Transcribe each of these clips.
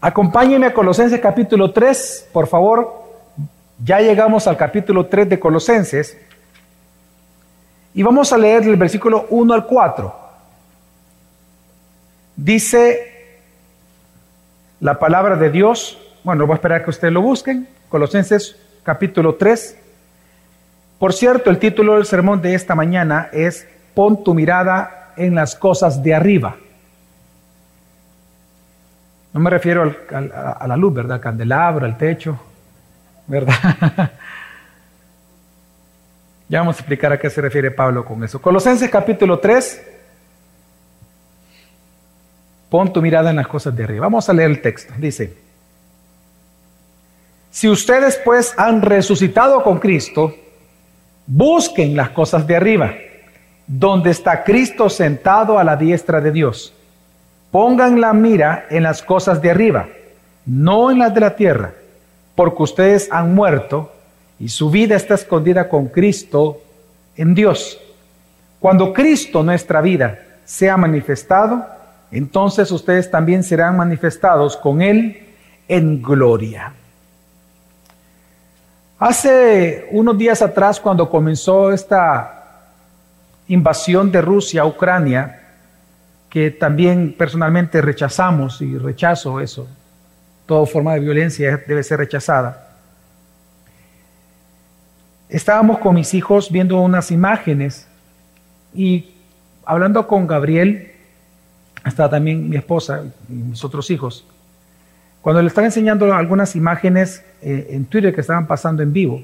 Acompáñenme a Colosenses capítulo 3, por favor. Ya llegamos al capítulo 3 de Colosenses. Y vamos a leer el versículo 1 al 4. Dice la palabra de Dios, bueno, voy a esperar que ustedes lo busquen, Colosenses capítulo 3. Por cierto, el título del sermón de esta mañana es Pon tu mirada en las cosas de arriba. No me refiero a la luz, ¿verdad? Al candelabro, al techo, ¿verdad? ya vamos a explicar a qué se refiere Pablo con eso. Colosenses capítulo 3. Pon tu mirada en las cosas de arriba. Vamos a leer el texto. Dice, si ustedes pues han resucitado con Cristo, busquen las cosas de arriba, donde está Cristo sentado a la diestra de Dios. Pongan la mira en las cosas de arriba, no en las de la tierra, porque ustedes han muerto y su vida está escondida con Cristo en Dios. Cuando Cristo, nuestra vida, sea manifestado, entonces ustedes también serán manifestados con Él en gloria. Hace unos días atrás, cuando comenzó esta invasión de Rusia a Ucrania, que también personalmente rechazamos y rechazo eso. Toda forma de violencia debe ser rechazada. Estábamos con mis hijos viendo unas imágenes y hablando con Gabriel, estaba también mi esposa y mis otros hijos. Cuando le estaba enseñando algunas imágenes eh, en Twitter que estaban pasando en vivo,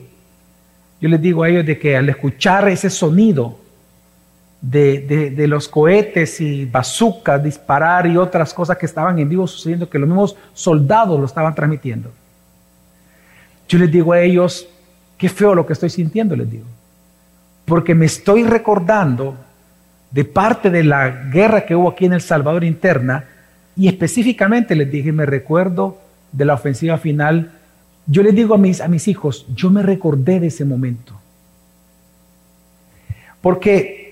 yo les digo a ellos de que al escuchar ese sonido de, los cohetes y bazucas disparar y otras cosas que estaban en vivo sucediendo, que los mismos soldados lo estaban transmitiendo. Yo les digo a ellos, qué feo lo que estoy sintiendo, les digo. Porque me estoy recordando de parte de la guerra que hubo aquí en El Salvador interna, y específicamente les dije, me recuerdo de la ofensiva final. Yo les digo a mis, a mis hijos, yo me recordé de ese momento. Porque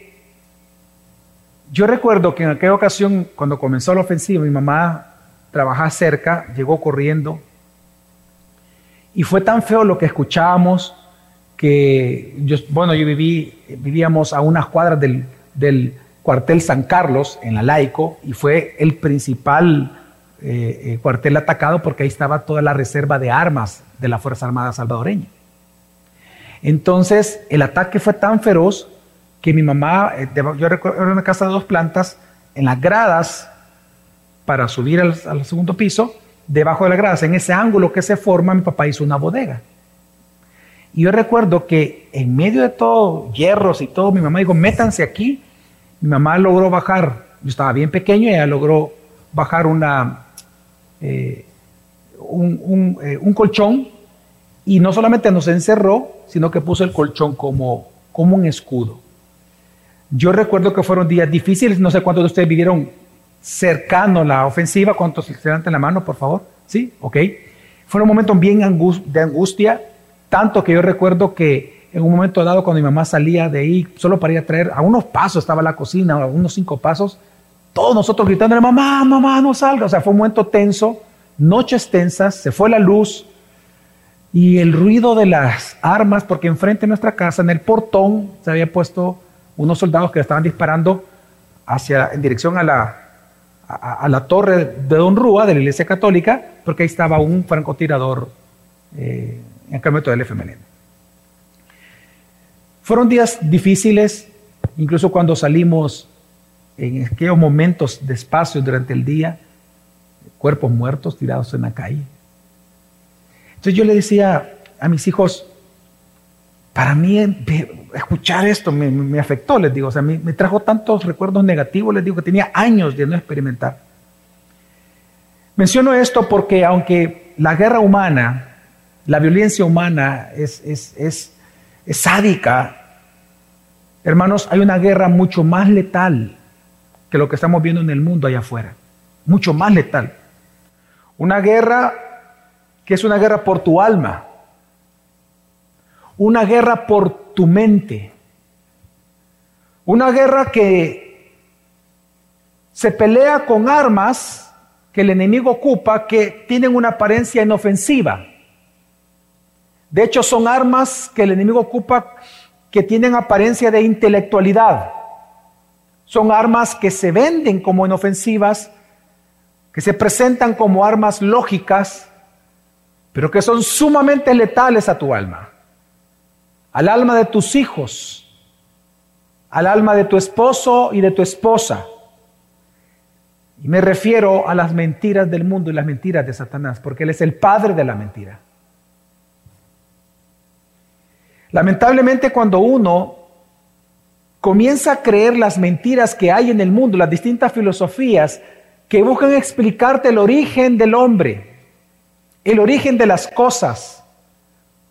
yo recuerdo que en aquella ocasión, cuando comenzó la ofensiva, mi mamá trabajaba cerca, llegó corriendo, y fue tan feo lo que escuchábamos que, yo, bueno, yo viví, vivíamos a unas cuadras del, cuartel San Carlos, en la Laico, y fue el principal eh, eh, cuartel atacado porque ahí estaba toda la reserva de armas de la Fuerza Armada salvadoreña. Entonces, el ataque fue tan feroz que mi mamá, eh, yo recuerdo, era una casa de dos plantas, en las gradas, para subir al, segundo piso, debajo de las gradas, en ese ángulo que se forma, mi papá hizo una bodega. Y yo recuerdo que en medio de todo, hierros y todo, mi mamá dijo, métanse aquí. Mi mamá logró bajar, yo estaba bien pequeño, ella logró bajar eh, un, eh, un, colchón y no solamente nos encerró, sino que puso el colchón como, como un escudo. Yo recuerdo que fueron días difíciles, no sé cuántos de ustedes vivieron cercano la ofensiva, cuántos se levantan la mano, por favor. Sí, ok. Fue un momento bien de angustia, tanto que yo recuerdo que en un momento dado cuando mi mamá salía de ahí, solo para ir a traer, a unos pasos estaba la cocina, a unos cinco pasos, todos nosotros gritando, mamá, mamá, no salga. O sea, fue un momento tenso, noches tensas, se fue la luz y el ruido de las armas, porque enfrente de nuestra casa, en el portón, se había puesto unos soldados que estaban disparando hacia, en dirección a la, a, la torre de Don Rúa, de la Iglesia Católica, porque ahí estaba un francotirador eh, en camioneta del FMLN. Fueron días difíciles, incluso cuando salimos en aquellos momentos de espacio durante el día, cuerpos muertos tirados en la calle. Entonces yo le decía a mis hijos, para mí escuchar esto me, afectó, les digo, o sea, me, me, trajo tantos recuerdos negativos, les digo que tenía años de no experimentar. Menciono esto porque aunque la guerra humana, la violencia humana es, es, es, es sádica, hermanos, hay una guerra mucho más letal que lo que estamos viendo en el mundo allá afuera, mucho más letal. Una guerra que es una guerra por tu alma, una guerra por tu mente, una guerra que se pelea con armas que el enemigo ocupa que tienen una apariencia inofensiva. De hecho, son armas que el enemigo ocupa que tienen apariencia de intelectualidad. Son armas que se venden como inofensivas, que se presentan como armas lógicas, pero que son sumamente letales a tu alma, al alma de tus hijos, al alma de tu esposo y de tu esposa. Y me refiero a las mentiras del mundo y las mentiras de Satanás, porque Él es el padre de la mentira. Lamentablemente cuando uno comienza a creer las mentiras que hay en el mundo, las distintas filosofías que buscan explicarte el origen del hombre, el origen de las cosas,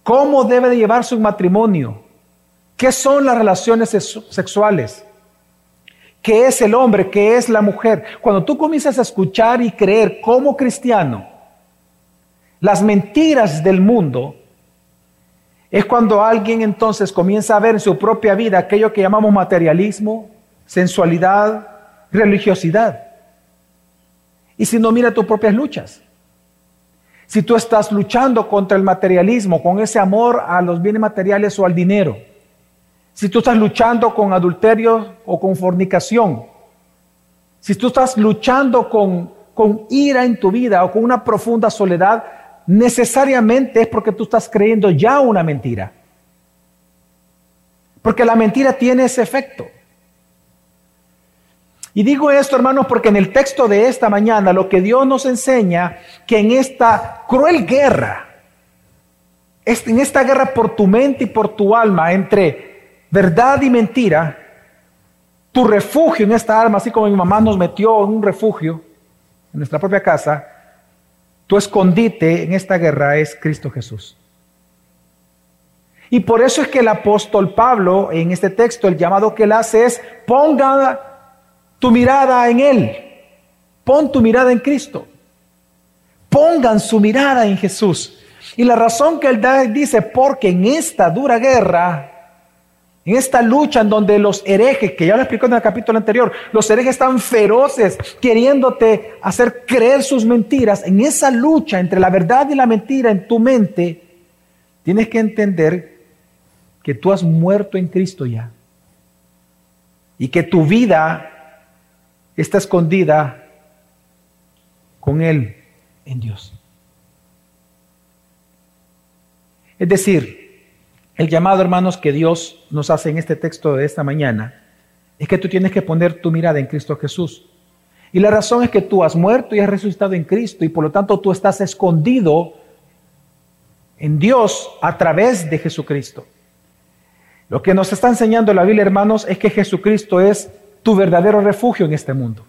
cómo debe de llevarse un matrimonio, qué son las relaciones sexuales, qué es el hombre, qué es la mujer. Cuando tú comienzas a escuchar y creer como cristiano las mentiras del mundo, es cuando alguien entonces comienza a ver en su propia vida aquello que llamamos materialismo, sensualidad, religiosidad. Y si no mira tus propias luchas. Si tú estás luchando contra el materialismo, con ese amor a los bienes materiales o al dinero. Si tú estás luchando con adulterio o con fornicación. Si tú estás luchando con, con ira en tu vida o con una profunda soledad, necesariamente es porque tú estás creyendo ya una mentira. Porque la mentira tiene ese efecto. Y digo esto, hermanos, porque en el texto de esta mañana lo que Dios nos enseña, que en esta cruel guerra, en esta guerra por tu mente y por tu alma, entre verdad y mentira, tu refugio en esta alma, así como mi mamá nos metió en un refugio en nuestra propia casa, tu escondite en esta guerra es Cristo Jesús. Y por eso es que el apóstol Pablo, en este texto, el llamado que él hace es, ponga tu mirada en Él, pon tu mirada en Cristo, pongan su mirada en Jesús. Y la razón que él da dice, porque en esta dura guerra, en esta lucha en donde los herejes, que ya lo explicó en el capítulo anterior, los herejes están feroces queriéndote hacer creer sus mentiras, en esa lucha entre la verdad y la mentira en tu mente, tienes que entender que tú has muerto en Cristo ya. Y que tu vida está escondida con Él en Dios. Es decir, el llamado, hermanos, que Dios nos hace en este texto de esta mañana es que tú tienes que poner tu mirada en Cristo Jesús. Y la razón es que tú has muerto y has resucitado en Cristo y por lo tanto tú estás escondido en Dios a través de Jesucristo. Lo que nos está enseñando la Biblia, hermanos, es que Jesucristo es tu verdadero refugio en este mundo.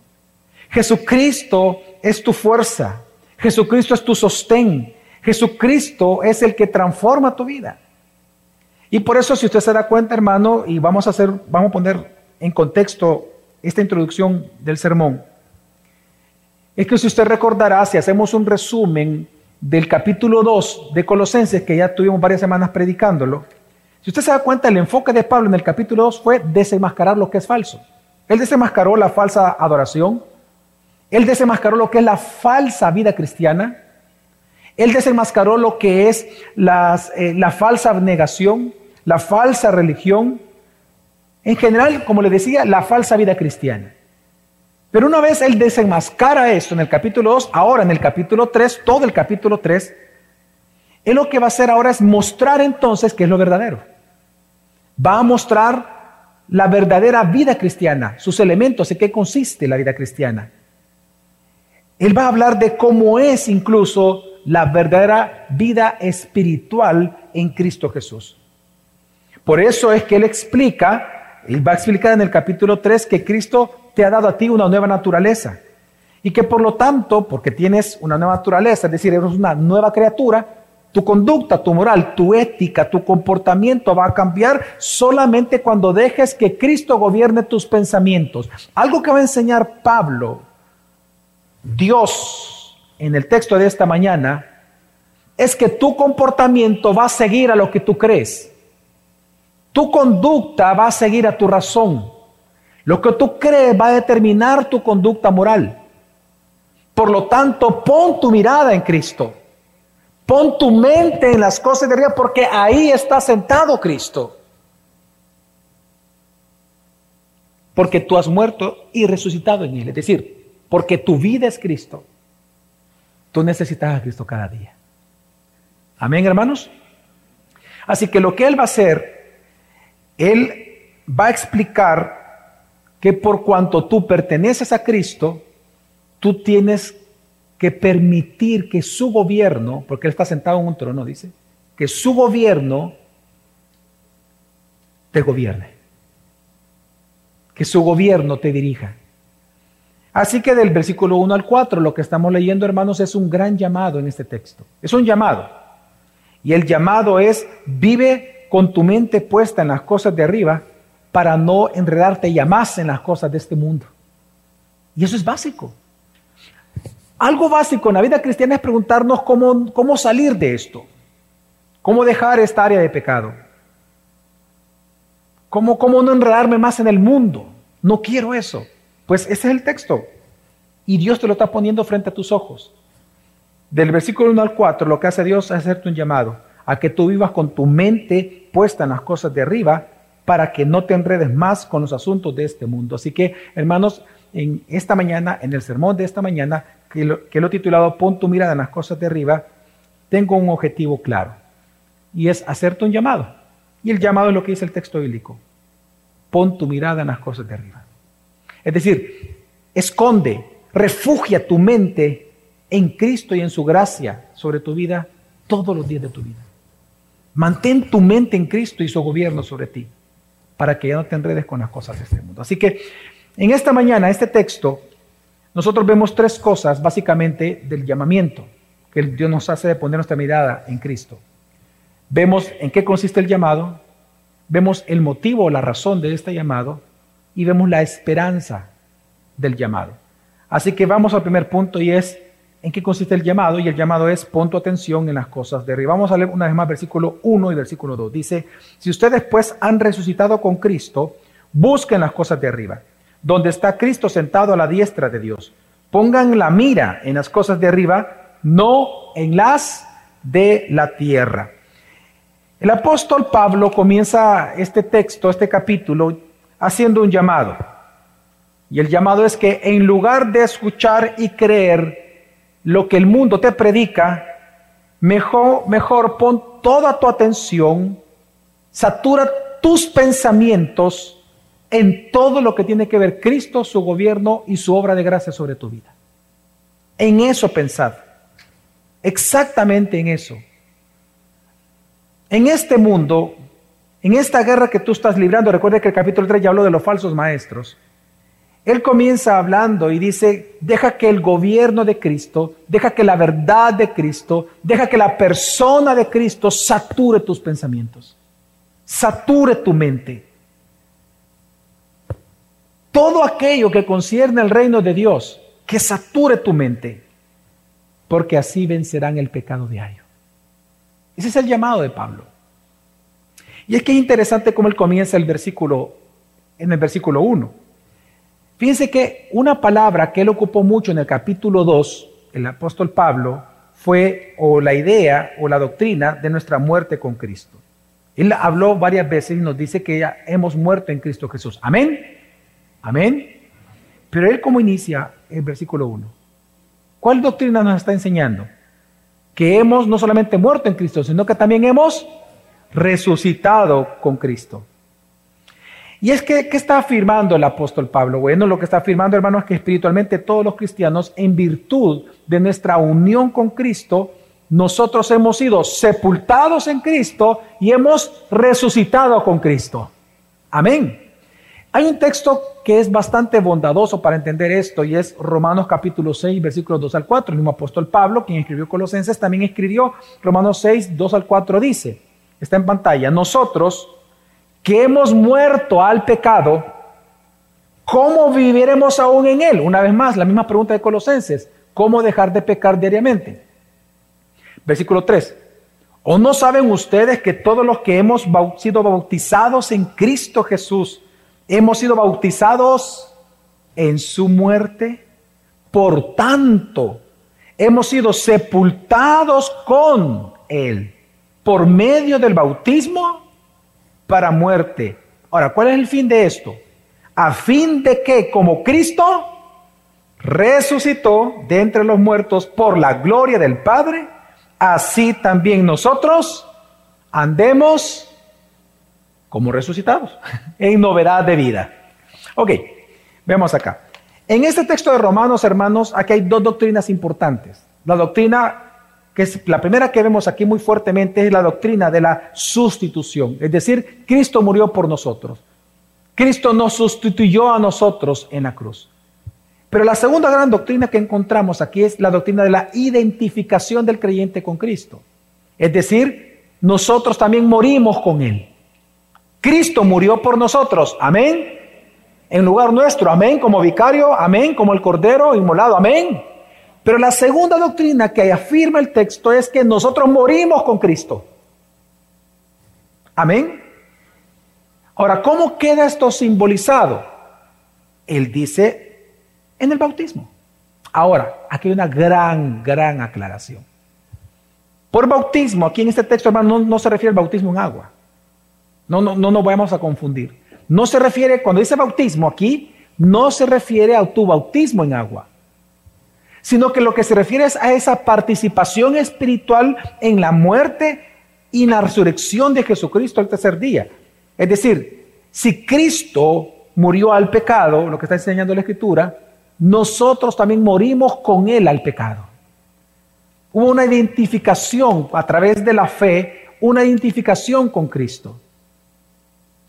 Jesucristo es tu fuerza. Jesucristo es tu sostén. Jesucristo es el que transforma tu vida. Y por eso, si usted se da cuenta, hermano, y vamos a hacer, vamos a poner en contexto esta introducción del sermón, es que si usted recordará, si hacemos un resumen del capítulo 2 de Colosenses, que ya tuvimos varias semanas predicándolo, si usted se da cuenta, el enfoque de Pablo en el capítulo 2 fue desenmascarar lo que es falso. Él desenmascaró la falsa adoración, él desenmascaró lo que es la falsa vida cristiana, él desenmascaró lo que es eh, la falsa abnegación, la falsa religión, en general, como le decía, la falsa vida cristiana. Pero una vez él desenmascara esto en el capítulo 2, ahora en el capítulo 3, todo el capítulo 3, él lo que va a hacer ahora es mostrar entonces qué es lo verdadero. Va a mostrar la verdadera vida cristiana, sus elementos, en qué consiste la vida cristiana. Él va a hablar de cómo es incluso la verdadera vida espiritual en Cristo Jesús. Por eso es que él explica, él va a explicar en el capítulo 3 que Cristo te ha dado a ti una nueva naturaleza. Y que por lo tanto, porque tienes una nueva naturaleza, es decir, eres una nueva criatura, tu conducta, tu moral, tu ética, tu comportamiento va a cambiar solamente cuando dejes que Cristo gobierne tus pensamientos. Algo que va a enseñar Pablo, Dios, en el texto de esta mañana, es que tu comportamiento va a seguir a lo que tú crees. Tu conducta va a seguir a tu razón. Lo que tú crees va a determinar tu conducta moral. Por lo tanto, pon tu mirada en Cristo. Pon tu mente en las cosas de arriba porque ahí está sentado Cristo. Porque tú has muerto y resucitado en Él. Es decir, porque tu vida es Cristo. Tú necesitas a Cristo cada día. Amén, hermanos. Así que lo que Él va a hacer, Él va a explicar que por cuanto tú perteneces a Cristo, tú tienes que permitir que su gobierno, porque Él está sentado en un trono, dice, que su gobierno te gobierne, que su gobierno te dirija. Así que del versículo 1 al 4, lo que estamos leyendo, hermanos, es un gran llamado en este texto. Es un llamado. Y el llamado es, vive con tu mente puesta en las cosas de arriba para no enredarte ya más en las cosas de este mundo. Y eso es básico. Algo básico en la vida cristiana es preguntarnos cómo, cómo salir de esto, cómo dejar esta área de pecado, cómo, cómo no enredarme más en el mundo. No quiero eso. Pues ese es el texto. Y Dios te lo está poniendo frente a tus ojos. Del versículo 1 al 4, lo que hace Dios es hacerte un llamado a que tú vivas con tu mente puesta en las cosas de arriba para que no te enredes más con los asuntos de este mundo. Así que, hermanos, en esta mañana, en el sermón de esta mañana, que lo, titulado Pon tu mirada en las cosas de arriba, tengo un objetivo claro y es hacerte un llamado. Y el llamado es lo que dice el texto bíblico. Pon tu mirada en las cosas de arriba. Es decir, esconde, refugia tu mente en Cristo y en su gracia sobre tu vida todos los días de tu vida. Mantén tu mente en Cristo y su gobierno sobre ti para que ya no te enredes con las cosas de este mundo. Así que en esta mañana, este texto, nosotros vemos tres cosas básicamente del llamamiento que Dios nos hace de poner nuestra mirada en Cristo. Vemos en qué consiste el llamado, vemos el motivo o la razón de este llamado y vemos la esperanza del llamado. Así que vamos al primer punto y es en qué consiste el llamado y el llamado es pon tu atención en las cosas de arriba. Vamos a leer una vez más versículo 1 y versículo 2. Dice, si ustedes pues han resucitado con Cristo, busquen las cosas de arriba donde está Cristo sentado a la diestra de Dios. Pongan la mira en las cosas de arriba, no en las de la tierra. El apóstol Pablo comienza este texto, este capítulo, haciendo un llamado. Y el llamado es que en lugar de escuchar y creer lo que el mundo te predica, mejor, mejor pon toda tu atención, satura tus pensamientos en todo lo que tiene que ver Cristo, su gobierno y su obra de gracia sobre tu vida. En eso pensad. Exactamente en eso. En este mundo, en esta guerra que tú estás librando, recuerda que el capítulo 3 ya habló de los falsos maestros. Él comienza hablando y dice, deja que el gobierno de Cristo, deja que la verdad de Cristo, deja que la persona de Cristo sature tus pensamientos, sature tu mente todo aquello que concierne al reino de Dios, que sature tu mente, porque así vencerán el pecado diario. Ese es el llamado de Pablo. Y es que es interesante cómo él comienza el versículo, en el versículo 1. Fíjense que una palabra que él ocupó mucho en el capítulo 2, el apóstol Pablo, fue o la idea o la doctrina de nuestra muerte con Cristo. Él habló varias veces y nos dice que ya hemos muerto en Cristo Jesús. Amén. Amén. Pero él como inicia el versículo 1. ¿Cuál doctrina nos está enseñando? Que hemos no solamente muerto en Cristo, sino que también hemos resucitado con Cristo. Y es que, ¿qué está afirmando el apóstol Pablo? Bueno, lo que está afirmando, hermanos, es que espiritualmente todos los cristianos, en virtud de nuestra unión con Cristo, nosotros hemos sido sepultados en Cristo y hemos resucitado con Cristo. Amén. Hay un texto que es bastante bondadoso para entender esto y es Romanos capítulo 6, versículos 2 al 4. El mismo apóstol Pablo, quien escribió Colosenses, también escribió Romanos 6, 2 al 4, dice, está en pantalla, nosotros que hemos muerto al pecado, ¿cómo viviremos aún en él? Una vez más, la misma pregunta de Colosenses, ¿cómo dejar de pecar diariamente? Versículo 3. ¿O no saben ustedes que todos los que hemos sido bautizados en Cristo Jesús, hemos sido bautizados en su muerte, Por tanto, hemos sido sepultados con Él por medio del bautismo para muerte. Ahora, ¿cuál es el fin de esto? A fin de que como Cristo resucitó de entre los muertos por la gloria del Padre, así también nosotros andemos como resucitados, en novedad de vida. Ok, vemos acá. En este texto de Romanos, hermanos, aquí hay dos doctrinas importantes. La doctrina, que es la primera que vemos aquí muy fuertemente, es la doctrina de la sustitución. Es decir, Cristo murió por nosotros. Cristo nos sustituyó a nosotros en la cruz. Pero la segunda gran doctrina que encontramos aquí es la doctrina de la identificación del creyente con Cristo. Es decir, nosotros también morimos con Él. Cristo murió por nosotros. Amén en lugar nuestro, amén, como vicario, amén, como el cordero inmolado, amén. Pero la segunda doctrina que afirma el texto es que nosotros morimos con Cristo. Amén. Ahora, ¿cómo queda esto simbolizado? Él dice en el bautismo. Ahora, aquí hay una gran, gran aclaración. Por bautismo, aquí en este texto, hermano, no, se refiere al bautismo en agua. No, no, no nos vamos a confundir. No se refiere, cuando dice bautismo aquí, no se refiere a tu bautismo en agua, sino que lo que se refiere es a esa participación espiritual en la muerte y la resurrección de Jesucristo al tercer día. Es decir, si Cristo murió al pecado, lo que está enseñando la Escritura, nosotros también morimos con Él al pecado. Hubo una identificación a través de la fe, una identificación con Cristo.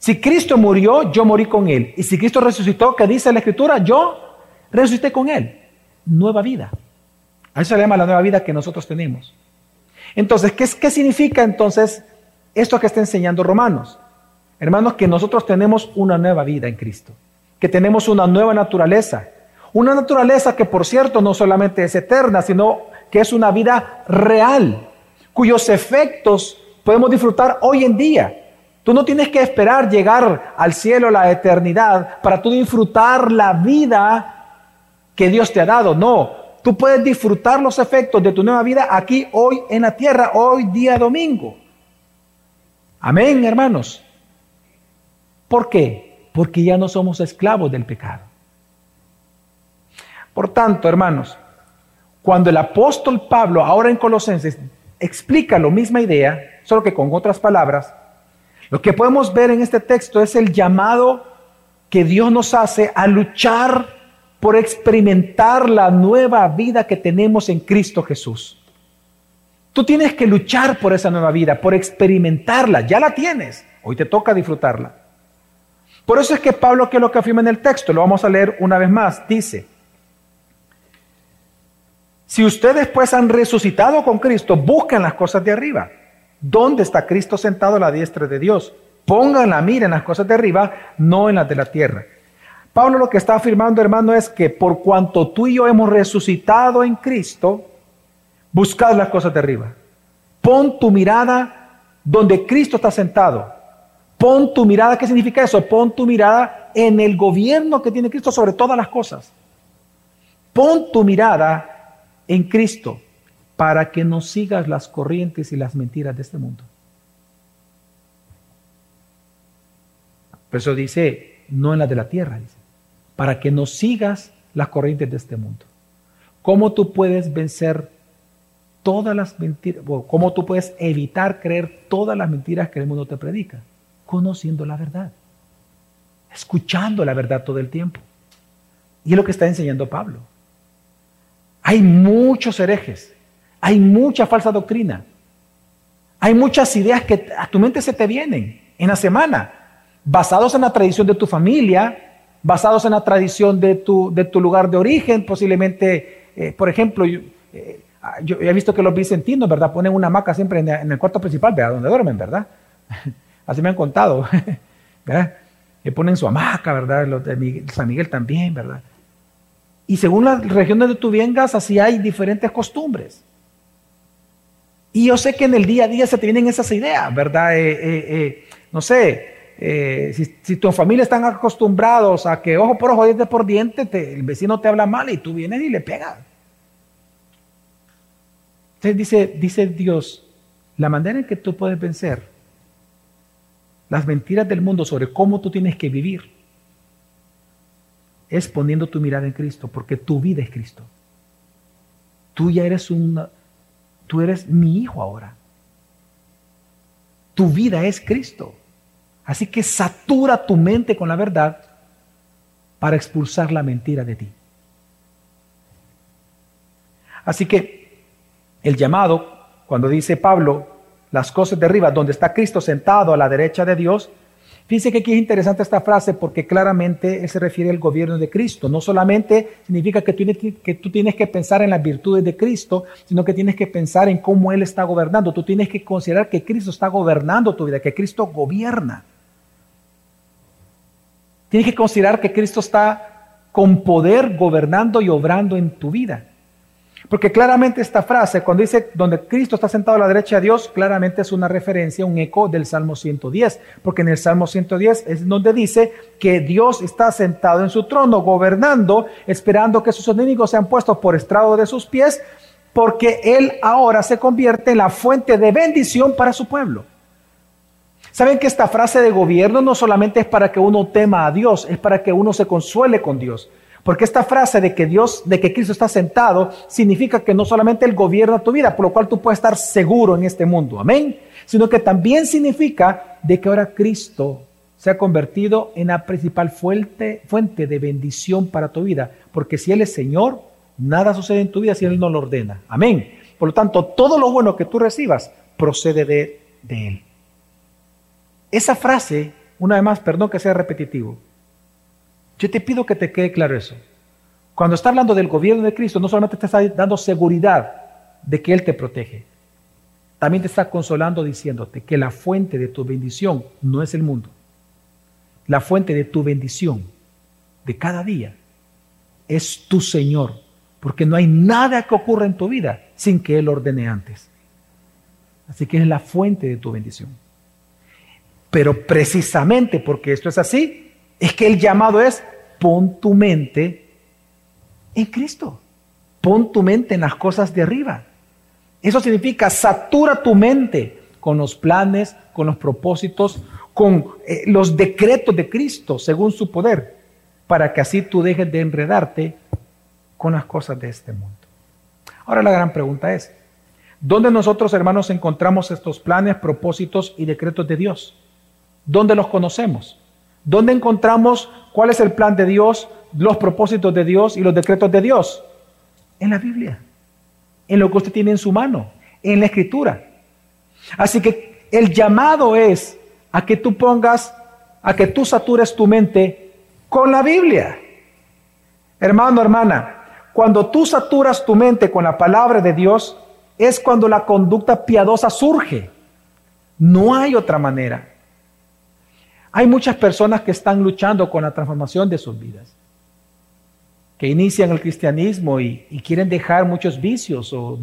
Si Cristo murió, yo morí con Él. Y si Cristo resucitó, ¿qué dice la Escritura? Yo resucité con Él. Nueva vida. A eso se llama la nueva vida que nosotros tenemos. Entonces, ¿qué, ¿qué significa entonces esto que está enseñando Romanos? Hermanos, que nosotros tenemos una nueva vida en Cristo. Que tenemos una nueva naturaleza. Una naturaleza que, por cierto, no solamente es eterna, sino que es una vida real, cuyos efectos podemos disfrutar hoy en día. Tú no tienes que esperar llegar al cielo, la eternidad, para tú disfrutar la vida que Dios te ha dado. No, tú puedes disfrutar los efectos de tu nueva vida aquí, hoy, en la tierra, hoy día domingo. Amén, hermanos. ¿Por qué? Porque ya no somos esclavos del pecado. Por tanto, hermanos, cuando el apóstol Pablo, ahora en Colosenses, explica la misma idea, solo que con otras palabras, lo que podemos ver en este texto es el llamado que Dios nos hace a luchar por experimentar la nueva vida que tenemos en Cristo Jesús. Tú tienes que luchar por esa nueva vida, por experimentarla. Ya la tienes. Hoy te toca disfrutarla. Por eso es que Pablo, que es lo que afirma en el texto, lo vamos a leer una vez más, dice, si ustedes pues han resucitado con Cristo, busquen las cosas de arriba ¿Dónde está Cristo sentado a la diestra de Dios? Pongan la mira en las cosas de arriba, no en las de la tierra. Pablo lo que está afirmando, hermano, es que por cuanto tú y yo hemos resucitado en Cristo, buscad las cosas de arriba. Pon tu mirada donde Cristo está sentado. Pon tu mirada, ¿qué significa eso? Pon tu mirada en el gobierno que tiene Cristo sobre todas las cosas. Pon tu mirada en Cristo para que no sigas las corrientes y las mentiras de este mundo. Por eso dice, no en la de la tierra, dice, para que no sigas las corrientes de este mundo. ¿Cómo tú puedes vencer todas las mentiras, cómo tú puedes evitar creer todas las mentiras que el mundo te predica? Conociendo la verdad, escuchando la verdad todo el tiempo. Y es lo que está enseñando Pablo. Hay muchos herejes hay mucha falsa doctrina. Hay muchas ideas que a tu mente se te vienen en la semana, basados en la tradición de tu familia, basados en la tradición de tu, de tu lugar de origen, posiblemente, eh, por ejemplo, eh, yo, he visto que los vicentinos, ¿verdad? Ponen una hamaca siempre en, el cuarto principal, ¿verdad? Donde duermen, ¿verdad? Así me han contado, ¿verdad? Ponen su hamaca, ¿verdad? Los de San Miguel también, ¿verdad? Y según la región donde tú vengas, así hay diferentes costumbres. Y yo sé que en el día a día se te vienen esas ideas, ¿verdad? Eh, eh, eh, no sé, eh, si, tu familia están acostumbrados a que ojo por ojo, diente por diente, el vecino te habla mal y tú vienes y le pegas. Entonces dice, dice Dios, la manera en que tú puedes vencer las mentiras del mundo sobre cómo tú tienes que vivir es poniendo tu mirada en Cristo, porque tu vida es Cristo. Tú ya eres un, tú eres mi hijo ahora. Tu vida es Cristo. Así que satura tu mente con la verdad para expulsar la mentira de ti. Así que el llamado, cuando dice Pablo, las cosas de arriba, donde está Cristo sentado a la derecha de Dios, Fíjense que aquí es interesante esta frase porque claramente se refiere al gobierno de Cristo. No solamente significa que tú, que tú tienes que pensar en las virtudes de Cristo, sino que tienes que pensar en cómo Él está gobernando. Tú tienes que considerar que Cristo está gobernando tu vida, que Cristo gobierna. Tienes que considerar que Cristo está con poder gobernando y obrando en tu vida. Porque claramente esta frase, cuando dice donde Cristo está sentado a la derecha de Dios, claramente es una referencia, un eco del Salmo 110. Porque en el Salmo 110 es donde dice que Dios está sentado en su trono, gobernando, esperando que sus enemigos sean puestos por estrado de sus pies, porque Él ahora se convierte en la fuente de bendición para su pueblo. Saben que esta frase de gobierno no solamente es para que uno tema a Dios, es para que uno se consuele con Dios. Porque esta frase de que Dios, de que Cristo está sentado, significa que no solamente Él gobierna tu vida, por lo cual tú puedes estar seguro en este mundo, amén, sino que también significa de que ahora Cristo se ha convertido en la principal fuente, de bendición para tu vida. Porque si Él es Señor, nada sucede en tu vida si Él no lo ordena, amén. Por lo tanto, todo lo bueno que tú recibas procede de, de Él. Esa frase, una vez más, perdón que sea repetitivo, yo te pido que te quede claro eso. Cuando está hablando del gobierno de Cristo, no solamente te está dando seguridad de que Él te protege, también te está consolando diciéndote que la fuente de tu bendición no es el mundo. La fuente de tu bendición de cada día es tu Señor, porque no hay nada que ocurra en tu vida sin que Él ordene antes. Así que es la fuente de tu bendición. Pero precisamente porque esto es así, es que el llamado es pon tu mente en Cristo. Pon tu mente en las cosas de arriba. Eso significa satura tu mente con los planes, con los propósitos, con eh, los decretos de Cristo según su poder, para que así tú dejes de enredarte con las cosas de este mundo. Ahora la gran pregunta es, ¿dónde nosotros hermanos encontramos estos planes, propósitos y decretos de Dios? ¿Dónde los conocemos? ¿Dónde encontramos cuál es el plan de Dios, los propósitos de Dios y los decretos de Dios? En la Biblia, en lo que usted tiene en su mano, en la escritura. Así que el llamado es a que tú pongas, a que tú satures tu mente con la Biblia. Hermano, hermana, cuando tú saturas tu mente con la palabra de Dios, es cuando la conducta piadosa surge. No hay otra manera. Hay muchas personas que están luchando con la transformación de sus vidas, que inician el cristianismo y, quieren dejar muchos vicios o,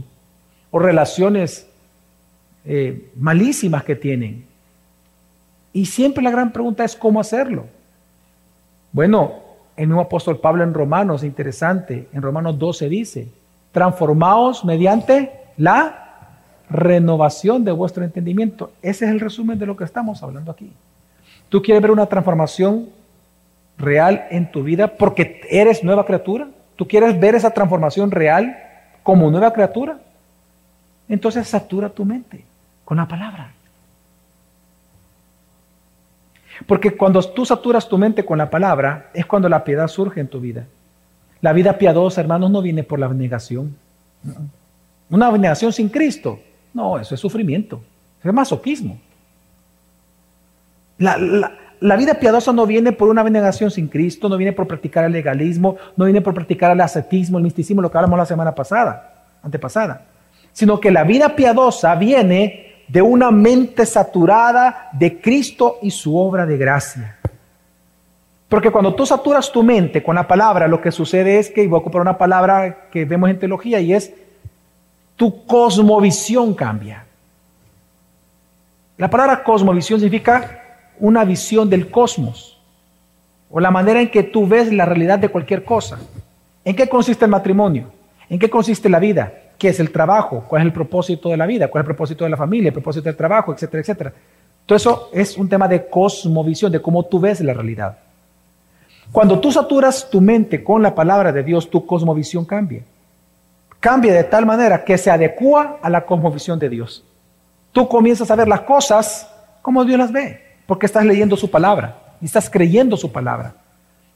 relaciones eh, malísimas que tienen. Y siempre la gran pregunta es cómo hacerlo. Bueno, el mismo apóstol Pablo en Romanos, interesante, en Romanos 12 dice, transformaos mediante la renovación de vuestro entendimiento. Ese es el resumen de lo que estamos hablando aquí. ¿Tú quieres ver una transformación real en tu vida porque eres nueva criatura? ¿Tú quieres ver esa transformación real como nueva criatura? Entonces satura tu mente con la palabra. Porque cuando tú saturas tu mente con la palabra, es cuando la piedad surge en tu vida. La vida piadosa, hermanos, no viene por la abnegación. Una abnegación sin Cristo. No, eso es sufrimiento. Es masoquismo. La, vida piadosa no viene por una abnegación sin Cristo, no viene por practicar el legalismo, no viene por practicar el ascetismo, el misticismo, lo que hablamos la semana pasada, antepasada, sino que la vida piadosa viene de una mente saturada de Cristo y su obra de gracia. Porque cuando tú saturas tu mente con la palabra, lo que sucede es que, y voy a ocupar una palabra que vemos en teología, y es tu cosmovisión cambia. La palabra cosmovisión significa una visión del cosmos o la manera en que tú ves la realidad de cualquier cosa. ¿En qué consiste el matrimonio? ¿En qué consiste la vida? ¿Qué es el trabajo? ¿Cuál es el propósito de la vida? ¿Cuál es el propósito de la familia? ¿El propósito del trabajo? Etcétera, etcétera. Todo eso es un tema de cosmovisión, de cómo tú ves la realidad. Cuando tú saturas tu mente con la palabra de Dios, tu cosmovisión cambia. Cambia de tal manera que se adecua a la cosmovisión de Dios. Tú comienzas a ver las cosas como Dios las ve, porque estás leyendo su palabra y estás creyendo su palabra.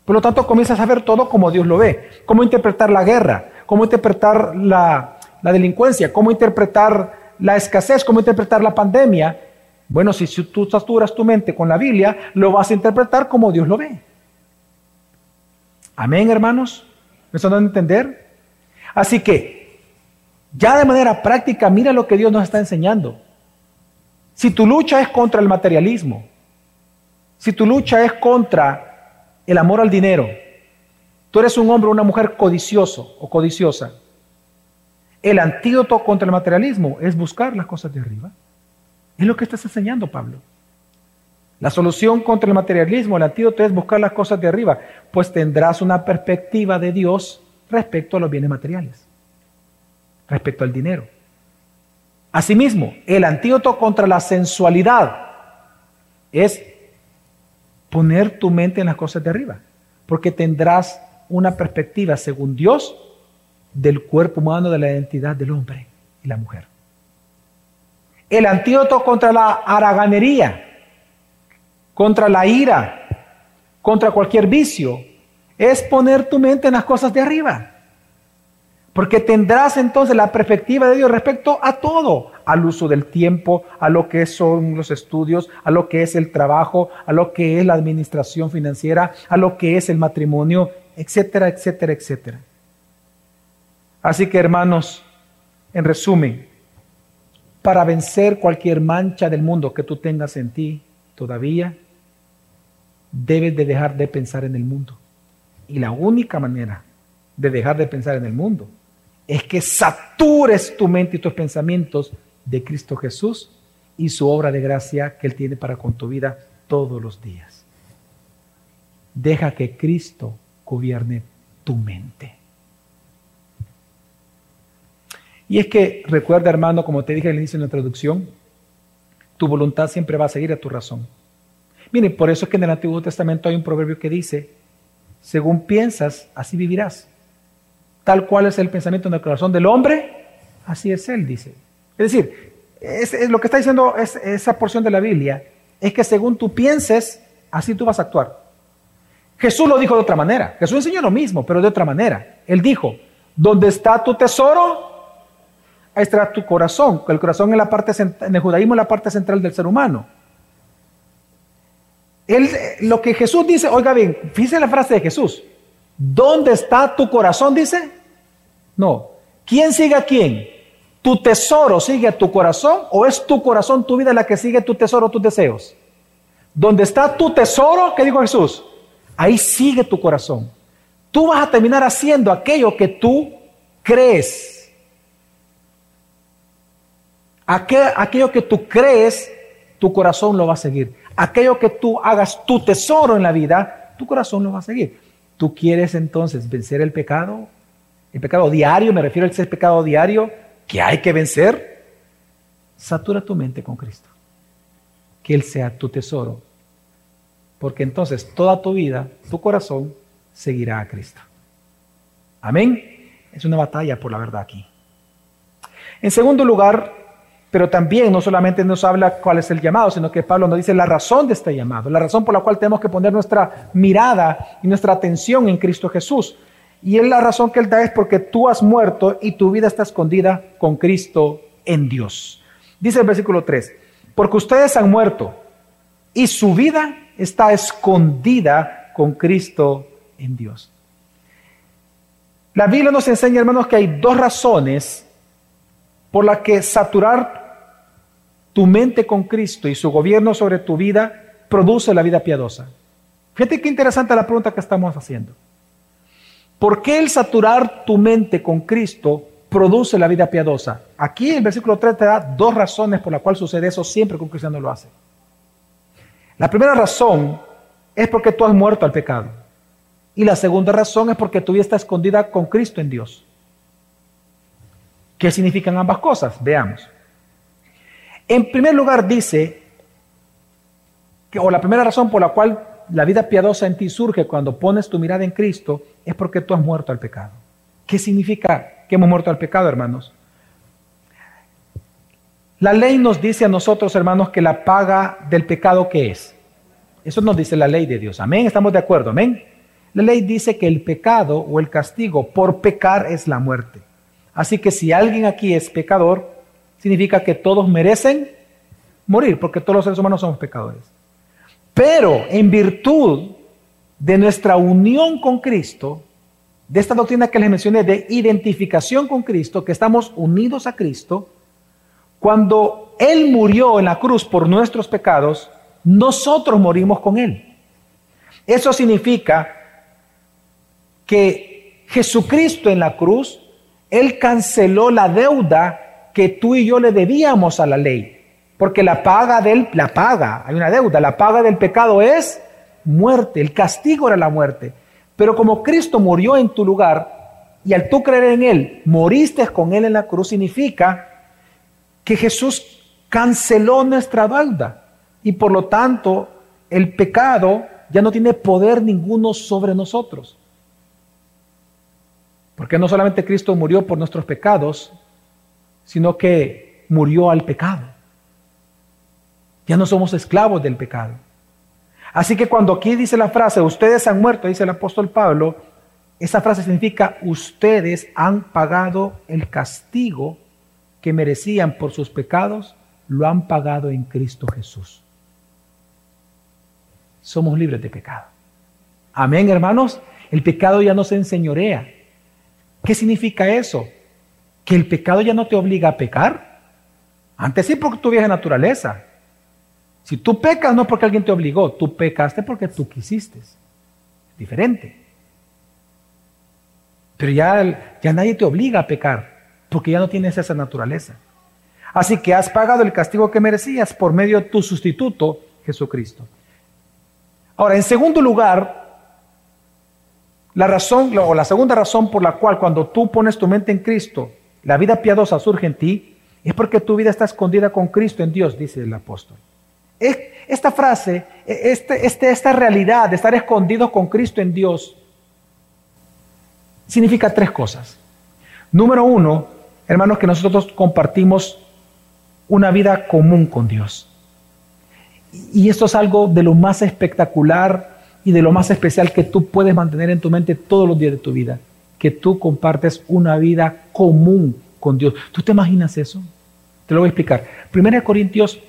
Por lo tanto, comienzas a ver todo como Dios lo ve. Cómo interpretar la guerra, cómo interpretar la, la delincuencia, cómo interpretar la escasez, cómo interpretar la pandemia. Bueno, si tú saturas tu mente con la Biblia, lo vas a interpretar como Dios lo ve. Amén, hermanos. ¿Me están dando a entender? Así que, ya de manera práctica, mira lo que Dios nos está enseñando. Si tu lucha es contra el materialismo, si tu lucha es contra el amor al dinero, tú eres un hombre o una mujer codicioso o codiciosa, el antídoto contra el materialismo es buscar las cosas de arriba. Es lo que estás enseñando, Pablo. La solución contra el materialismo, el antídoto es buscar las cosas de arriba, pues tendrás una perspectiva de Dios respecto a los bienes materiales, respecto al dinero. Asimismo, el antídoto contra la sensualidad es poner tu mente en las cosas de arriba, porque tendrás una perspectiva según Dios del cuerpo humano, de la identidad del hombre y la mujer. El antídoto contra la haraganería, contra la ira, contra cualquier vicio, es poner tu mente en las cosas de arriba. Porque tendrás entonces la perspectiva de Dios respecto a todo, al uso del tiempo, a lo que son los estudios, a lo que es el trabajo, a lo que es la administración financiera, a lo que es el matrimonio, etcétera, etcétera, etcétera. Así que hermanos, en resumen, para vencer cualquier mancha del mundo que tú tengas en ti todavía, debes de dejar de pensar en el mundo. Y la única manera de dejar de pensar en el mundo es que satures tu mente y tus pensamientos de Cristo Jesús y su obra de gracia que Él tiene para con tu vida todos los días. Deja que Cristo gobierne tu mente. Y es que recuerda, hermano, como te dije al inicio de la introducción, tu voluntad siempre va a seguir a tu razón. Miren, por eso es que en el Antiguo Testamento hay un proverbio que dice, según piensas, así vivirás. Tal cual es el pensamiento en el corazón del hombre, así es él, dice. Es decir, lo que está diciendo es, esa porción de la Biblia es que según tú pienses, así tú vas a actuar. Jesús lo dijo de otra manera. Jesús enseñó lo mismo, pero de otra manera. Él dijo, donde está tu tesoro, ahí estará tu corazón. El corazón en, la parte, en el judaísmo es la parte central del ser humano. Él, lo que Jesús dice, oiga bien, fíjense la frase de Jesús. ¿Dónde está tu corazón? Dice. No. ¿Quién sigue a quién? ¿Tu tesoro sigue a tu corazón o es tu corazón, tu vida la que sigue tu tesoro, tus deseos? ¿Dónde está tu tesoro? ¿Qué dijo Jesús? Ahí sigue tu corazón. Tú vas a terminar haciendo aquello que tú crees. Aquello que tú crees, tu corazón lo va a seguir. Aquello que tú hagas tu tesoro en la vida, tu corazón lo va a seguir. ¿Tú quieres entonces vencer el pecado? El pecado diario, me refiero al ser pecado diario, que hay que vencer. Satura tu mente con Cristo. Que Él sea tu tesoro. Porque entonces toda tu vida, tu corazón, seguirá a Cristo. Amén. Es una batalla por la verdad aquí. En segundo lugar, pero también no solamente nos habla cuál es el llamado, sino que Pablo nos dice la razón de este llamado, la razón por la cual tenemos que poner nuestra mirada y nuestra atención en Cristo Jesús. Y la razón que él da es porque tú has muerto y tu vida está escondida con Cristo en Dios. Dice el versículo 3, porque ustedes han muerto y su vida está escondida con Cristo en Dios. La Biblia nos enseña, hermanos, que hay dos razones por las que saturar tu mente con Cristo y su gobierno sobre tu vida produce la vida piadosa. Fíjate qué interesante la pregunta que estamos haciendo. ¿Por qué el saturar tu mente con Cristo produce la vida piadosa? Aquí el versículo 3 te da dos razones por las cuales sucede eso siempre que un cristiano lo hace. La primera razón es porque tú has muerto al pecado. Y la segunda razón es porque tu vida está escondida con Cristo en Dios. ¿Qué significan ambas cosas? Veamos. En primer lugar dice, que, o la primera razón por la cual la vida piadosa en ti surge cuando pones tu mirada en Cristo es porque tú has muerto al pecado. ¿Qué significa que hemos muerto al pecado, hermanos? La ley nos dice a nosotros, hermanos, que la paga del pecado, ¿qué es? Eso nos dice la ley de Dios. Amén, estamos de acuerdo, amén. La ley dice que el pecado o el castigo por pecar es la muerte. Así que si alguien aquí es pecador, significa que todos merecen morir, porque todos los seres humanos somos pecadores. Pero en virtud de nuestra unión con Cristo, de esta doctrina que les mencioné de identificación con Cristo, que estamos unidos a Cristo, cuando Él murió en la cruz por nuestros pecados, nosotros morimos con Él. Eso significa que Jesucristo en la cruz, Él canceló la deuda que tú y yo le debíamos a la ley. Porque la paga del, la paga, hay una deuda, la paga del pecado es muerte, el castigo era la muerte. Pero como Cristo murió en tu lugar y al tú creer en Él, moriste con Él en la cruz, significa que Jesús canceló nuestra deuda y por lo tanto el pecado ya no tiene poder ninguno sobre nosotros. Porque no solamente Cristo murió por nuestros pecados, sino que murió al pecado. Ya no somos esclavos del pecado. Así que cuando aquí dice la frase, ustedes han muerto, dice el apóstol Pablo, esa frase significa, ustedes han pagado el castigo que merecían por sus pecados, lo han pagado en Cristo Jesús. Somos libres de pecado. Amén, hermanos. El pecado ya no se enseñorea. ¿Qué significa eso? Que el pecado ya no te obliga a pecar. Antes sí porque tu vieja naturaleza. Si tú pecas no porque alguien te obligó, tú pecaste porque tú quisiste. Diferente. Pero ya, ya nadie te obliga a pecar porque ya no tienes esa naturaleza. Así que has pagado el castigo que merecías por medio de tu sustituto, Jesucristo. Ahora, en segundo lugar, la razón o la segunda razón por la cual cuando tú pones tu mente en Cristo, la vida piadosa surge en ti, es porque tu vida está escondida con Cristo en Dios, dice el apóstol. Esta frase, este, este, esta realidad de estar escondidos con Cristo en Dios, significa tres cosas. Número uno, hermanos, que nosotros compartimos una vida común con Dios. Y esto es algo de lo más espectacular y de lo más especial que tú puedes mantener en tu mente todos los días de tu vida, que tú compartes una vida común con Dios. ¿Tú te imaginas eso? Te lo voy a explicar. 1 Corintios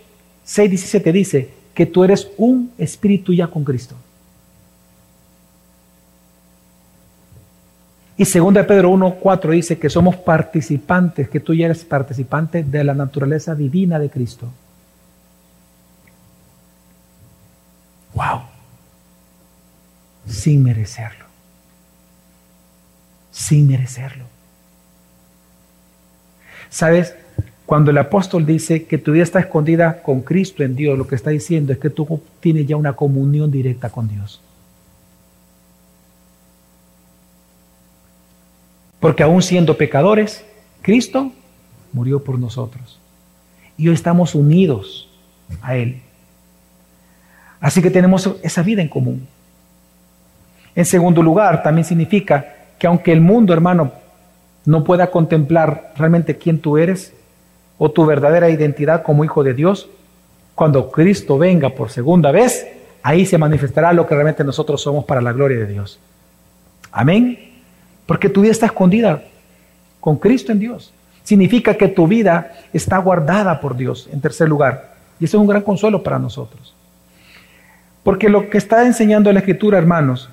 6:17 dice que tú eres un espíritu ya con Cristo. Y 2 Pedro 1.4 dice que somos participantes, que tú ya eres participante de la naturaleza divina de Cristo. Wow. Sin merecerlo. Sin merecerlo. ¿Sabes? Cuando el apóstol dice que tu vida está escondida con Cristo en Dios, lo que está diciendo es que tú tienes ya una comunión directa con Dios. Porque aún siendo pecadores, Cristo murió por nosotros. Y hoy estamos unidos a Él. Así que tenemos esa vida en común. En segundo lugar, también significa que aunque el mundo, hermano, no pueda contemplar realmente quién tú eres, o tu verdadera identidad como hijo de Dios, cuando Cristo venga por segunda vez, ahí se manifestará lo que realmente nosotros somos para la gloria de Dios. Amén. Porque tu vida está escondida con Cristo en Dios. Significa que tu vida está guardada por Dios, en tercer lugar. Y eso es un gran consuelo para nosotros. Porque lo que está enseñando la Escritura, hermanos,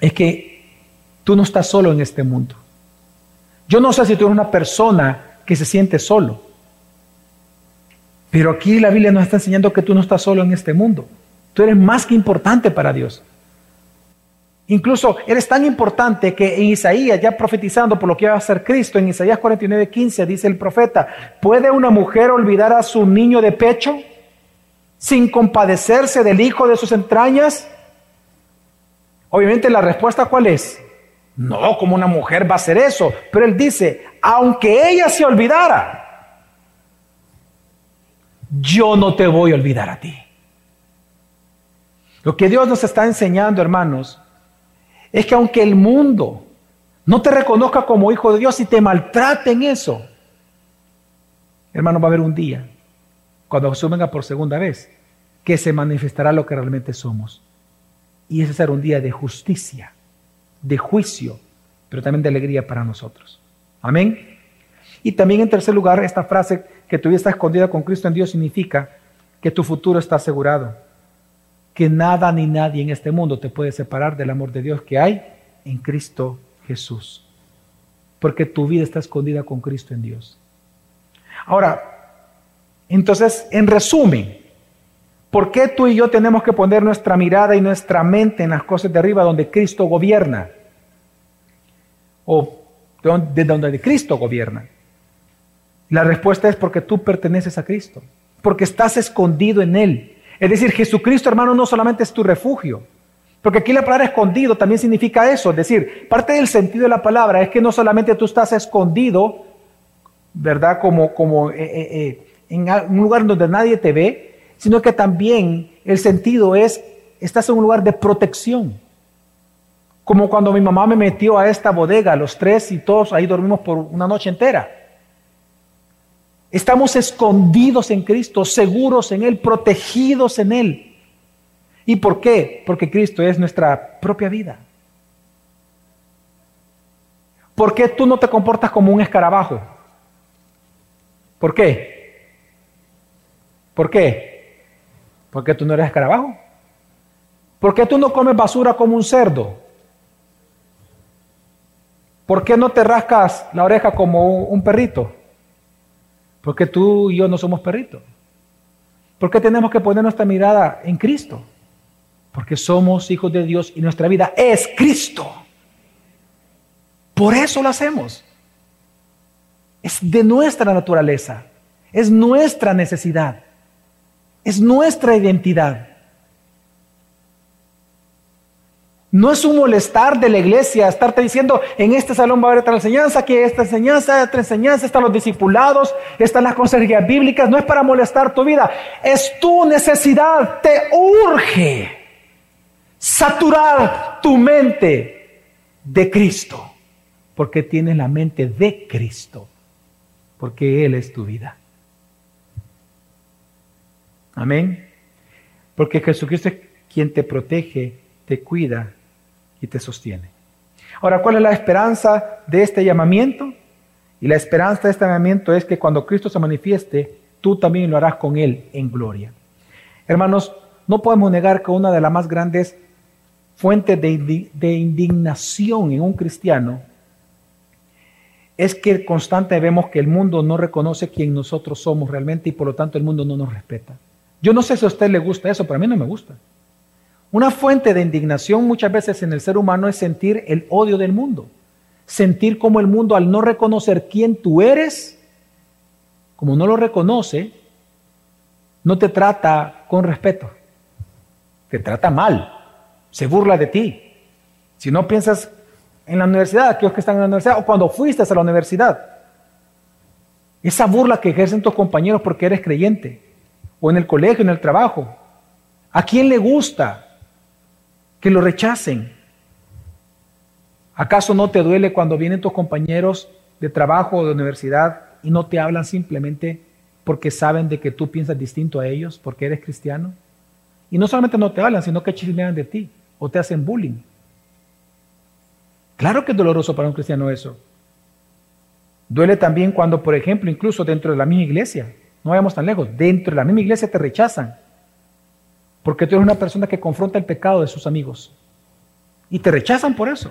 es que tú no estás solo en este mundo. Yo no sé si tú eres una persona que se siente solo. Pero aquí la Biblia nos está enseñando que tú no estás solo en este mundo. Tú eres más que importante para Dios. Incluso eres tan importante que en Isaías, ya profetizando por lo que va a hacer Cristo, en Isaías 49, 15, dice el profeta, ¿puede una mujer olvidar a su niño de pecho sin compadecerse del hijo de sus entrañas? Obviamente la respuesta cuál es? No, como una mujer va a hacer eso. Pero él dice, aunque ella se olvidara, yo no te voy a olvidar a ti. Lo que Dios nos está enseñando, hermanos, es que aunque el mundo no te reconozca como hijo de Dios y te maltrate en eso, hermano, va a haber un día, cuando Jesús venga por segunda vez, que se manifestará lo que realmente somos. Y ese será un día de justicia, de juicio, pero también de alegría para nosotros. Amén. Y también en tercer lugar, esta frase que tu vida está escondida con Cristo en Dios significa que tu futuro está asegurado que nada ni nadie en este mundo te puede separar del amor de Dios que hay en Cristo Jesús. Porque tu vida está escondida con Cristo en Dios. Ahora, entonces, en resumen, ¿por qué tú y yo tenemos que poner nuestra mirada y nuestra mente en las cosas de arriba donde Cristo gobierna? O de donde Cristo gobierna. La respuesta es porque tú perteneces a Cristo, porque estás escondido en Él, es decir, Jesucristo, hermano, no solamente es tu refugio, porque aquí la palabra escondido también significa eso. Es decir, parte del sentido de la palabra es que no solamente tú estás escondido, ¿verdad? Como, como eh, eh, eh, en un lugar donde nadie te ve, sino que también el sentido es, estás en un lugar de protección. Como cuando mi mamá me metió a esta bodega, los tres y todos ahí dormimos por una noche entera. Estamos escondidos en Cristo, seguros en Él, protegidos en Él. ¿Y por qué? Porque Cristo es nuestra propia vida. ¿Por qué tú no te comportas como un escarabajo? ¿Por qué? ¿Por qué? Porque tú no eres escarabajo. ¿Por qué tú no comes basura como un cerdo? ¿Por qué no te rascas la oreja como un perrito? Porque tú y yo no somos perritos. ¿Por qué tenemos que poner nuestra mirada en Cristo? Porque somos hijos de Dios y nuestra vida es Cristo. Por eso lo hacemos. Es de nuestra naturaleza. Es nuestra necesidad. Es nuestra identidad. No es un molestar de la iglesia estarte diciendo, en este salón va a haber otra enseñanza, que esta enseñanza, esta enseñanza, están los discipulados, están las consejerías bíblicas. No es para molestar tu vida, es tu necesidad, te urge saturar tu mente de Cristo, porque tienes la mente de Cristo, porque Él es tu vida. Amén. Porque Jesucristo es quien te protege, te cuida y te sostiene. Ahora, ¿cuál es la esperanza de este llamamiento? Y la esperanza de este llamamiento es que cuando Cristo se manifieste, tú también lo harás con Él en gloria. Hermanos, no podemos negar que una de las más grandes fuentes de, indignación en un cristiano es que constante vemos que el mundo no reconoce quién nosotros somos realmente y por lo tanto el mundo no nos respeta. Yo no sé si a usted le gusta eso, pero a mí no me gusta. Una fuente de indignación muchas veces en el ser humano es sentir el odio del mundo. Sentir como el mundo al no reconocer quién tú eres, como no lo reconoce, no te trata con respeto. Te trata mal. Se burla de ti. Si no piensas en la universidad, aquellos que están en la universidad, o cuando fuiste a la universidad. Esa burla que ejercen tus compañeros porque eres creyente, o en el colegio, en el trabajo. ¿A quién le gusta que lo rechacen. ¿Acaso no te duele cuando vienen tus compañeros de trabajo o de universidad y no te hablan simplemente porque saben de que tú piensas distinto a ellos, porque eres cristiano? Y no solamente no te hablan, sino que chismean de ti o te hacen bullying. Claro que es doloroso para un cristiano eso. Duele también cuando, por ejemplo, incluso dentro de la misma iglesia, no vayamos tan lejos, dentro de la misma iglesia te rechazan porque tú eres una persona que confronta el pecado de sus amigos. Y te rechazan por eso.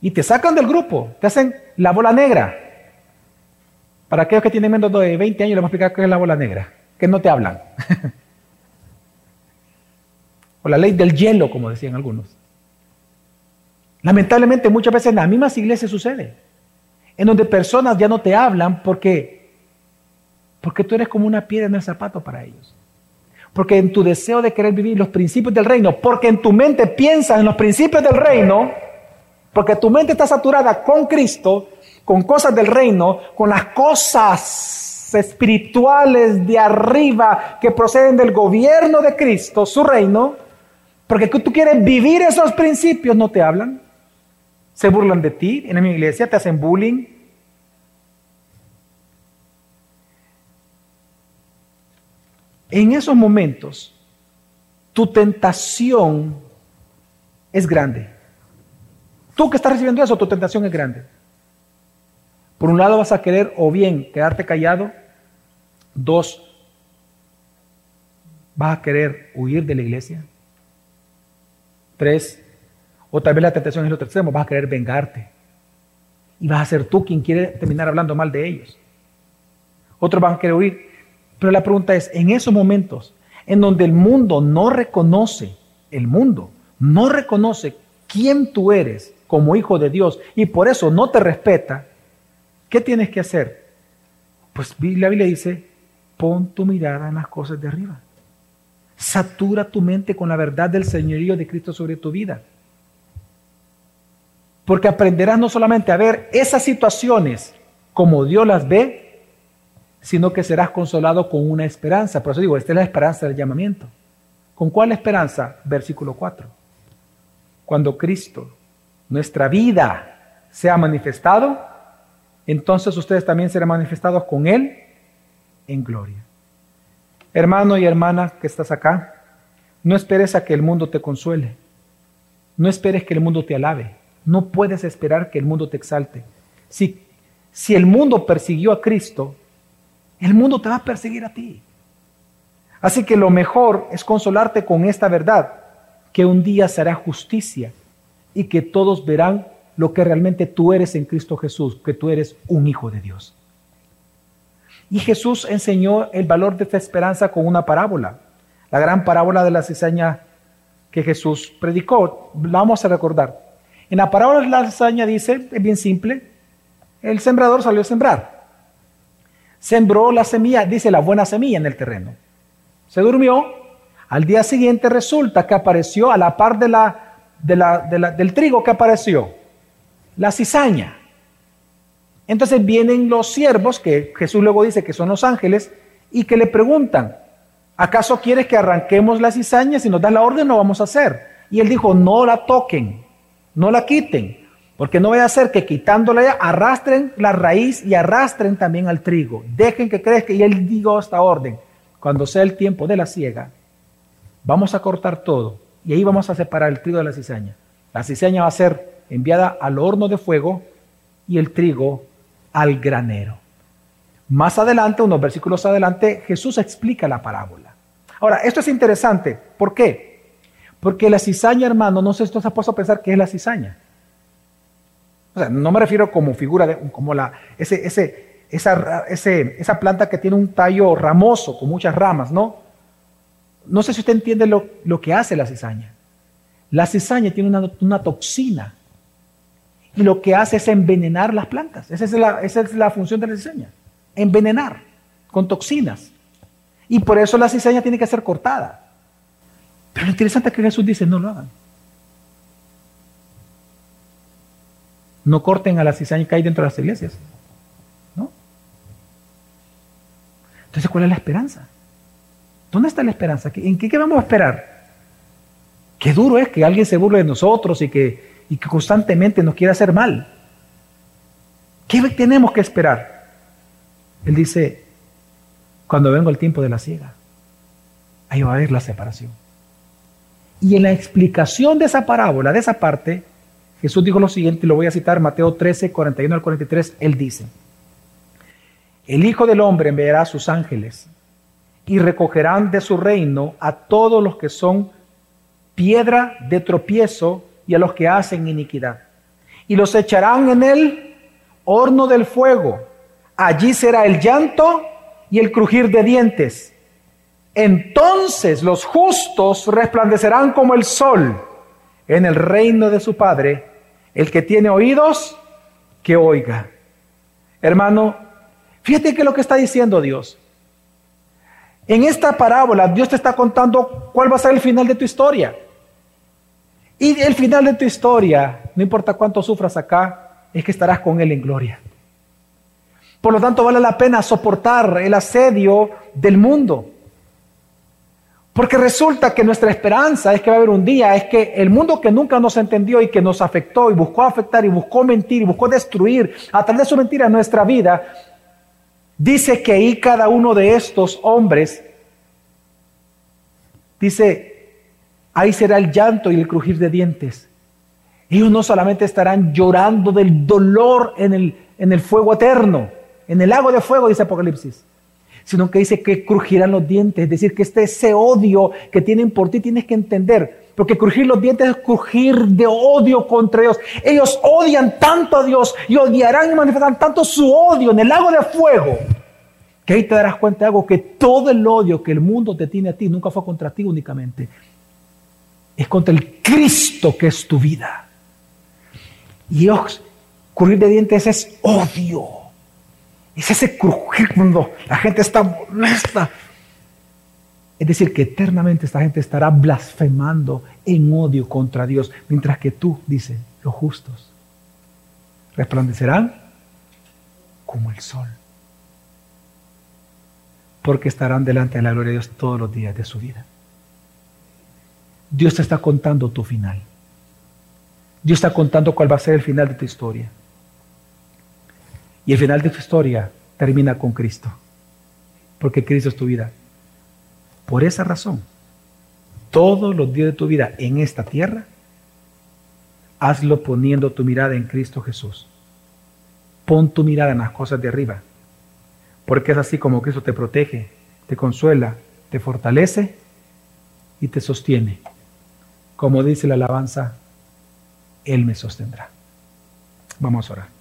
Y te sacan del grupo. Te hacen la bola negra. Para aquellos que tienen menos de 20 años, les voy a explicar qué es la bola negra. Que no te hablan. o la ley del hielo, como decían algunos. Lamentablemente muchas veces en las mismas iglesias sucede. En donde personas ya no te hablan porque, porque tú eres como una piedra en el zapato para ellos. Porque en tu deseo de querer vivir los principios del reino, porque en tu mente piensas en los principios del reino, porque tu mente está saturada con Cristo, con cosas del reino, con las cosas espirituales de arriba que proceden del gobierno de Cristo, su reino, porque tú quieres vivir esos principios, no te hablan, se burlan de ti en mi iglesia, te hacen bullying, En esos momentos, tu tentación es grande. Tú que estás recibiendo eso, tu tentación es grande. Por un lado vas a querer o bien quedarte callado, dos, vas a querer huir de la iglesia, tres, o tal vez la tentación es lo tercero, vas a querer vengarte. Y vas a ser tú quien quiere terminar hablando mal de ellos. Otros van a querer huir. Pero la pregunta es, en esos momentos en donde el mundo no reconoce, el mundo no reconoce quién tú eres como hijo de Dios y por eso no te respeta, ¿qué tienes que hacer? Pues la Biblia dice, pon tu mirada en las cosas de arriba. Satura tu mente con la verdad del señorío de Cristo sobre tu vida. Porque aprenderás no solamente a ver esas situaciones como Dios las ve, sino que serás consolado con una esperanza. Por eso digo, esta es la esperanza del llamamiento. ¿Con cuál esperanza? Versículo 4. Cuando Cristo, nuestra vida, sea manifestado, entonces ustedes también serán manifestados con Él en gloria. Hermano y hermana que estás acá, no esperes a que el mundo te consuele. No esperes que el mundo te alabe. No puedes esperar que el mundo te exalte. Si, si el mundo persiguió a Cristo, el mundo te va a perseguir a ti. Así que lo mejor es consolarte con esta verdad, que un día será justicia y que todos verán lo que realmente tú eres en Cristo Jesús, que tú eres un hijo de Dios. Y Jesús enseñó el valor de esta esperanza con una parábola, la gran parábola de la cizaña que Jesús predicó. La vamos a recordar. En la parábola de la cizaña dice, es bien simple, el sembrador salió a sembrar sembró la semilla, dice la buena semilla en el terreno. Se durmió, al día siguiente resulta que apareció a la par de la, del trigo que apareció, la cizaña. Entonces vienen los siervos, que Jesús luego dice que son los ángeles, y que le preguntan, ¿acaso quieres que arranquemos la cizaña? Si nos da la orden, no vamos a hacer. Y él dijo, no la toquen, no la quiten, porque no vaya a ser que quitándola arrastren la raíz y arrastren también al trigo. Dejen que crezca y él dijo esta orden. Cuando sea el tiempo de la siega, vamos a cortar todo y ahí vamos a separar el trigo de la cizaña. La cizaña va a ser enviada al horno de fuego y el trigo al granero. Más adelante, unos versículos adelante, Jesús explica la parábola. Ahora, esto es interesante. ¿Por qué? Porque la cizaña, hermano, no sé si usted ha puesto a pensar qué es la cizaña no me refiero como figura, de, como la, ese, ese, esa, esa planta que tiene un tallo ramoso, con muchas ramas, ¿no? No sé si usted entiende lo, que hace la cizaña. La cizaña tiene una, toxina y lo que hace es envenenar las plantas. Esa es, la, esa es la función de la cizaña, envenenar con toxinas. Y por eso la cizaña tiene que ser cortada. Pero lo interesante es que Jesús dice, no lo hagan. No corten a la cizaña que hay dentro de las iglesias. ¿No? Entonces, ¿cuál es la esperanza? ¿Dónde está la esperanza? ¿En qué, vamos a esperar? Qué duro es que alguien se burle de nosotros y que, y que constantemente nos quiera hacer mal. ¿Qué tenemos que esperar? Él dice, cuando venga el tiempo de la ciega, ahí va a haber la separación. Y en la explicación de esa parábola, de esa parte, Jesús dijo lo siguiente, y lo voy a citar, Mateo 13, 41 al 43, él dice, el Hijo del Hombre enviará a sus ángeles y recogerán de su reino a todos los que son piedra de tropiezo y a los que hacen iniquidad. Y los echarán en el horno del fuego. Allí será el llanto y el crujir de dientes. Entonces los justos resplandecerán como el sol en el reino de su Padre, el que tiene oídos, que oiga. Hermano, fíjate que lo que está diciendo Dios. En esta parábola Dios te está contando cuál va a ser el final de tu historia. Y el final de tu historia, no importa cuánto sufras acá, es que estarás con Él en gloria. Por lo tanto, vale la pena soportar el asedio del mundo. Porque resulta que nuestra esperanza es que va a haber un día, es que el mundo que nunca nos entendió y que nos afectó y buscó afectar y buscó mentir y buscó destruir a través de su mentira nuestra vida, dice que ahí cada uno de estos hombres, dice, ahí será el llanto y el crujir de dientes. Ellos no solamente estarán llorando del dolor en el, en el fuego eterno, en el lago de fuego, dice Apocalipsis sino que dice que crujirán los dientes, es decir, que este ese odio que tienen por ti tienes que entender, porque crujir los dientes es crujir de odio contra Dios. Ellos odian tanto a Dios y odiarán y manifestarán tanto su odio en el lago de fuego, que ahí te darás cuenta de algo, que todo el odio que el mundo te tiene a ti nunca fue contra ti únicamente, es contra el Cristo que es tu vida. Y Dios, crujir de dientes es odio. Es ese crujir cuando la gente está molesta. Es decir, que eternamente esta gente estará blasfemando en odio contra Dios, mientras que tú, dice, los justos, resplandecerán como el sol, porque estarán delante de la gloria de Dios todos los días de su vida. Dios te está contando tu final. Dios está contando cuál va a ser el final de tu historia. Y el final de tu historia termina con Cristo, porque Cristo es tu vida. Por esa razón, todos los días de tu vida en esta tierra, hazlo poniendo tu mirada en Cristo Jesús. Pon tu mirada en las cosas de arriba, porque es así como Cristo te protege, te consuela, te fortalece y te sostiene. Como dice la alabanza, Él me sostendrá. Vamos a orar.